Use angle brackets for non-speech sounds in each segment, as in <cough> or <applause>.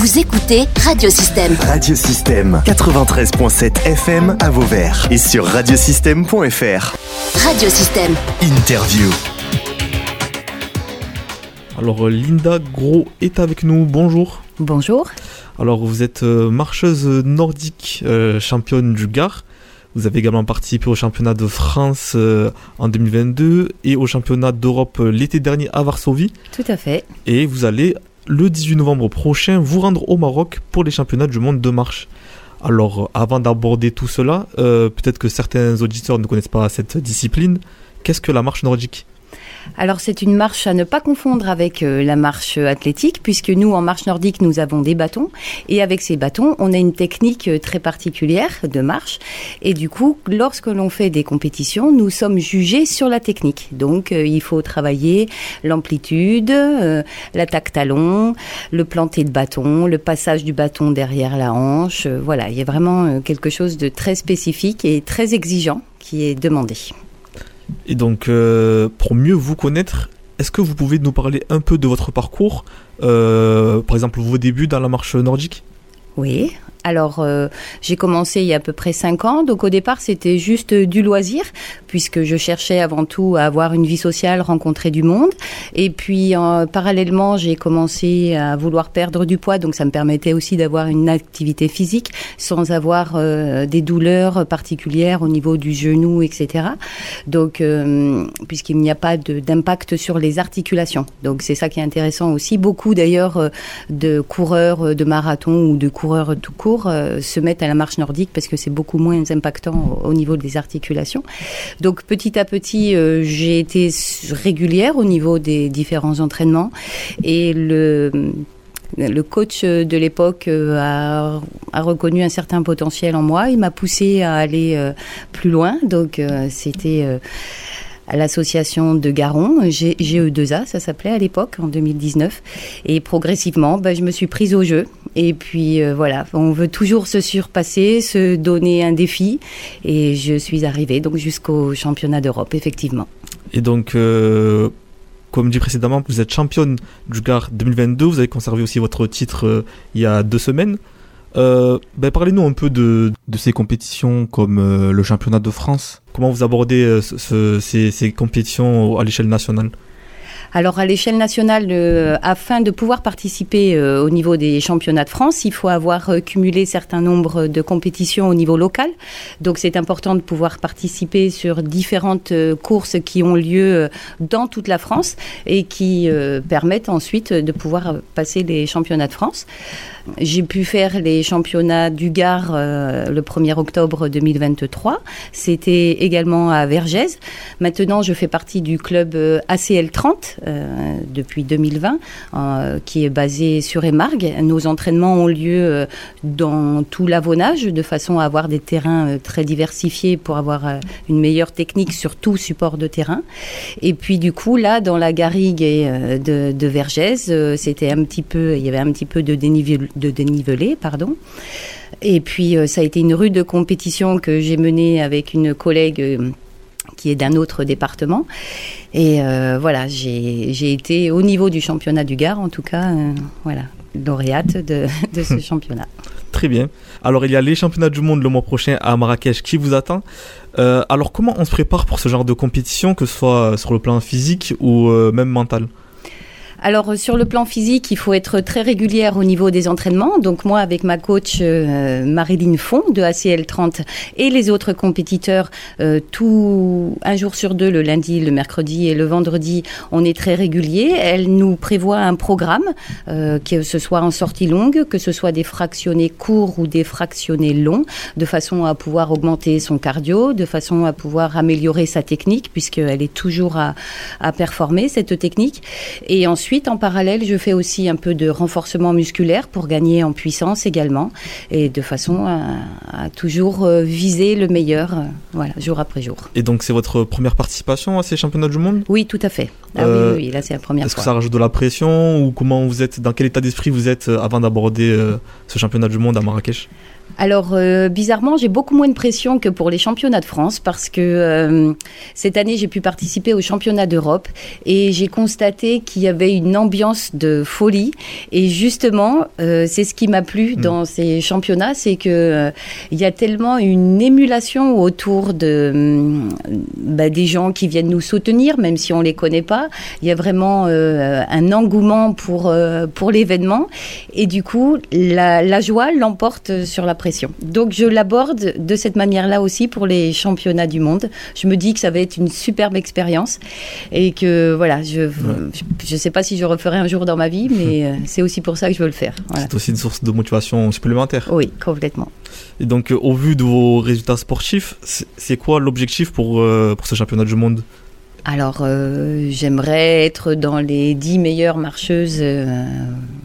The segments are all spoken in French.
Vous écoutez Radiosystème. Radiosystème 93.7 FM à Vauvert et sur radiosystème.fr. Radiosystème. Interview. Alors Linda Gros est avec nous, bonjour. Bonjour. Alors vous êtes euh, marcheuse nordique, euh, championne du Gard. Vous avez également participé au championnat de France euh, en 2022 et au championnat d'Europe euh, l'été dernier à Varsovie. Tout à fait. Et vous allez le 18 novembre prochain vous rendre au Maroc pour les championnats du monde de marche. Alors avant d'aborder tout cela, euh, peut-être que certains auditeurs ne connaissent pas cette discipline. Qu'est-ce que la marche nordique? Alors c'est une marche à ne pas confondre avec euh, la marche athlétique, puisque nous en marche nordique nous avons des bâtons et avec ces bâtons on a une technique euh, très particulière de marche et du coup lorsque l'on fait des compétitions nous sommes jugés sur la technique. Donc euh, il faut travailler l'amplitude, l'attaque talon, le planté de bâton, le passage du bâton derrière la hanche. Voilà, il y a vraiment quelque chose de très spécifique et très exigeant qui est demandé. Et donc, euh, pour mieux vous connaître, est-ce que vous pouvez nous parler un peu de votre parcours euh, Par exemple, vos débuts dans la marche nordique? Oui. Alors, euh, j'ai commencé il y a à peu près cinq ans. Donc, au départ, c'était juste du loisir, puisque je cherchais avant tout à avoir une vie sociale, rencontrer du monde. Et puis, euh, parallèlement, j'ai commencé à vouloir perdre du poids. Donc, ça me permettait aussi d'avoir une activité physique sans avoir euh, des douleurs particulières au niveau du genou, etc. Donc, euh, puisqu'il n'y a pas d'impact sur les articulations. Donc, c'est ça qui est intéressant aussi. Beaucoup, d'ailleurs, euh, de coureurs euh, de marathon ou de coureurs tout court euh, se mettent à la marche nordique parce que c'est beaucoup moins impactant au, au niveau des articulations. Donc petit à petit, euh, j'ai été régulière au niveau des différents entraînements et le le coach de l'époque euh, a, reconnu un certain potentiel en moi. Il m'a poussé à aller euh, plus loin. Donc euh, c'était euh, à l'association de Garon, G- GE2A, ça s'appelait à l'époque, en 2019. Et progressivement, bah, je me suis prise au jeu. Et puis euh, voilà, on veut toujours se surpasser, se donner un défi. Et je suis arrivée donc jusqu'au championnat d'Europe, effectivement. Et donc, euh, comme dit précédemment, vous êtes championne du Gard 2022. Vous avez conservé aussi votre titre euh, il y a deux semaines. Ben, Parlez-nous un peu de, ces compétitions comme le championnat de France. Comment vous abordez ce- ce- ces, ces compétitions à l'échelle nationale? Alors à l'échelle nationale, euh, afin de pouvoir participer euh, au niveau des championnats de France, il faut avoir euh, cumulé certain nombre de compétitions au niveau local. Donc c'est important de pouvoir participer sur différentes courses qui ont lieu dans toute la France et qui permettent ensuite de pouvoir passer les championnats de France. J'ai pu faire les championnats du Gard le 1er octobre 2023. C'était également à Vergès. Maintenant, je fais partie du club ACL 30 euh, depuis 2020, euh, qui est basé sur Émargues. Nos entraînements ont lieu euh, dans tout l'avonnage, de façon à avoir des terrains très diversifiés pour avoir une meilleure technique sur tout support de terrain. Et puis du coup, là, dans la garrigue de, de Vergès, c'était un petit peu, il y avait un petit peu de, dénivel, de dénivelé, pardon. Et puis, ça a été une rude compétition que j'ai menée avec une collègue. Qui est d'un autre département. Et euh, voilà, j'ai été au niveau du championnat du Gard, en tout cas, euh, voilà, lauréate de, <laughs> de ce championnat. Très bien. Alors, il y a les championnats du monde le mois prochain à Marrakech qui vous attend. Euh, alors, comment on se prépare pour ce genre de compétition, que ce soit sur le plan physique ou même mental? Alors euh, sur le plan physique, il faut être très régulière au niveau des entraînements. Donc moi, avec ma coach euh, Marilyn Font de ACL 30 et les autres compétiteurs, euh, tout un jour sur deux, le lundi, le mercredi et le vendredi, on est très régulier. Elle nous prévoit un programme, euh, que ce soit en sortie longue, que ce soit des fractionnés courts ou des fractionnés longs, de façon à pouvoir augmenter son cardio, de façon à pouvoir améliorer sa technique, puisqu'elle est toujours à, à performer cette technique. Et ensuite, en parallèle, je fais aussi un peu de renforcement musculaire pour gagner en puissance également, et de façon à, à toujours euh, viser le meilleur, euh, voilà, jour après jour. Et donc, c'est votre première participation à ces championnats du monde? Oui, tout à fait. Ah Euh, oui, oui, là c'est la première Est-ce que ça rajoute de la pression ou comment vous êtes, dans quel état d'esprit vous êtes avant d'aborder euh, ce championnat du monde à Marrakech? Alors euh, bizarrement, j'ai beaucoup moins de pression que pour les championnats de France parce que euh, cette année j'ai pu participer aux championnats d'Europe et j'ai constaté qu'il y avait une ambiance de folie et justement euh, c'est ce qui m'a plu Mm. dans ces championnats, c'est que il y a tellement une émulation autour de hum, bah, des gens qui viennent nous soutenir, même si on les connaît pas. Il y a vraiment un engouement pour pour l'événement et du coup la, la joie l'emporte sur la pression. Donc je l'aborde de cette manière-là aussi pour les championnats du monde. Je me dis que ça va être une superbe expérience et que voilà, je je, je sais pas si je referai un jour dans ma vie, mais <laughs> euh, c'est aussi pour ça que je veux le faire. Voilà. C'est aussi une source de motivation supplémentaire. Oui, complètement. Et donc, euh, au vu de vos résultats sportifs, c'est c'est quoi l'objectif pour, euh, pour ce championnat du monde? Alors, euh, j'aimerais être dans les dix meilleures marcheuses, euh,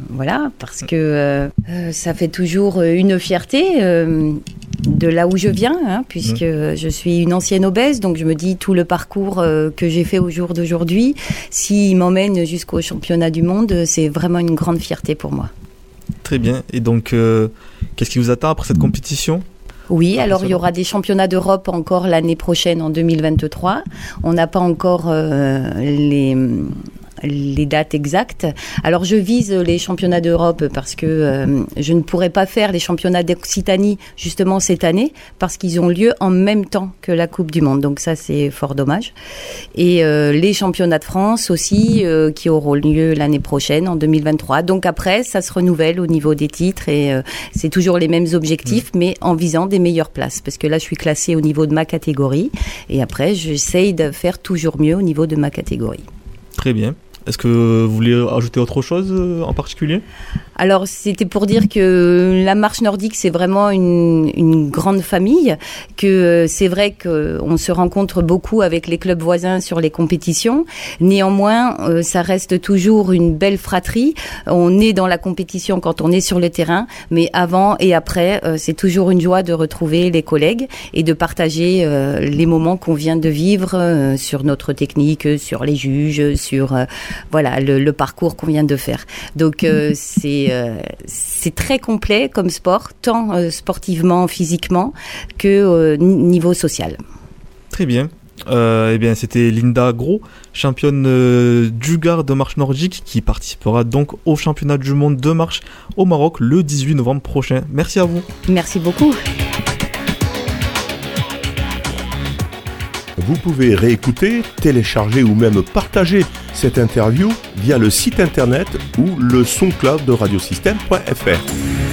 voilà, parce que euh, ça fait toujours une fierté de là où je viens, hein, puisque je suis une ancienne obèse, donc je me dis tout le parcours que j'ai fait au jour d'aujourd'hui, s'il m'emmène jusqu'au championnat du monde, c'est vraiment une grande fierté pour moi. Très bien. Et donc, qu'est-ce qui vous attend après cette compétition? Oui, Ah, alors il y aura des championnats d'Europe encore l'année prochaine en 2023. On n'a pas encore euh, les les dates exactes. Alors je vise les championnats d'Europe parce que euh, je ne pourrais pas faire les championnats d'Occitanie justement cette année parce qu'ils ont lieu en même temps que la Coupe du Monde. Donc ça c'est fort dommage. Et euh, les championnats de France aussi euh, qui auront lieu l'année prochaine en 2023. Donc après ça se renouvelle au niveau des titres et c'est toujours les mêmes objectifs mais en visant des meilleures places parce que là je suis classée au niveau de ma catégorie et après j'essaye de faire toujours mieux au niveau de ma catégorie. Très bien. Est-ce que vous voulez ajouter autre chose euh, en particulier? Alors, c'était pour dire que la marche nordique, c'est vraiment une, une grande famille, que euh, c'est vrai qu'on se rencontre beaucoup avec les clubs voisins sur les compétitions. Néanmoins, euh, ça reste toujours une belle fratrie. On est dans la compétition quand on est sur le terrain, mais avant et après, euh, c'est toujours une joie de retrouver les collègues et de partager euh, les moments qu'on vient de vivre euh, sur notre technique, sur les juges, sur euh, voilà le, le parcours qu'on vient de faire. Donc euh, c'est euh, c'est très complet comme sport, tant euh, sportivement, physiquement que ni- niveau social. Très bien. Eh bien, c'était Linda Gros, championne du Gard de marche nordique, qui participera donc au championnat du monde de marche au Maroc le 18 novembre prochain. Merci à vous. Merci beaucoup. Vous pouvez réécouter, télécharger ou même partager cette interview via le site internet ou le soncloud de radiosystème.fr.